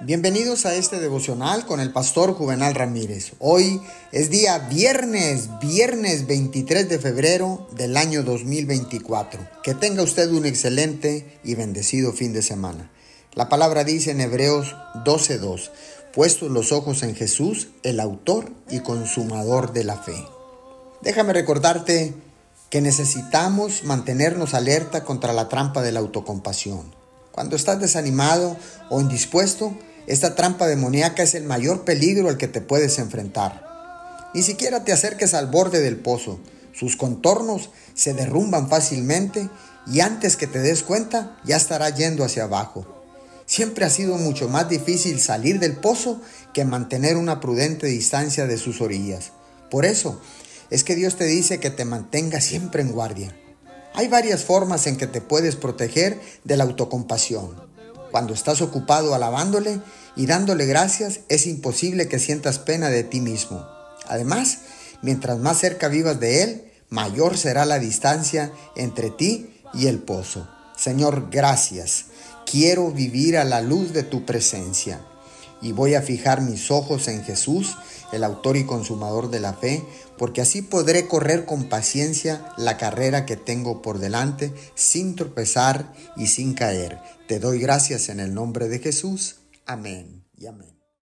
Bienvenidos a este devocional con el pastor Juvenal Ramírez. Hoy es día viernes, viernes 23 de febrero del año 2024. Que tenga usted un excelente y bendecido fin de semana. La palabra dice en Hebreos 12:2, puestos los ojos en Jesús, el autor y consumador de la fe. Déjame recordarte que necesitamos mantenernos alerta contra la trampa de la autocompasión. Cuando estás desanimado o indispuesto, esta trampa demoníaca es el mayor peligro al que te puedes enfrentar. Ni siquiera te acerques al borde del pozo. Sus contornos se derrumban fácilmente y antes que te des cuenta ya estará yendo hacia abajo. Siempre ha sido mucho más difícil salir del pozo que mantener una prudente distancia de sus orillas. Por eso, es que Dios te dice que te mantengas siempre en guardia. Hay varias formas en que te puedes proteger de la autocompasión. Cuando estás ocupado alabándole y dándole gracias, es imposible que sientas pena de ti mismo. Además, mientras más cerca vivas de Él, mayor será la distancia entre ti y el pozo. Señor, gracias. Quiero vivir a la luz de tu presencia y voy a fijar mis ojos en Jesús, el autor y consumador de la fe, porque así podré correr con paciencia la carrera que tengo por delante, sin tropezar y sin caer. Te doy gracias en el nombre de Jesús. Amén y amén.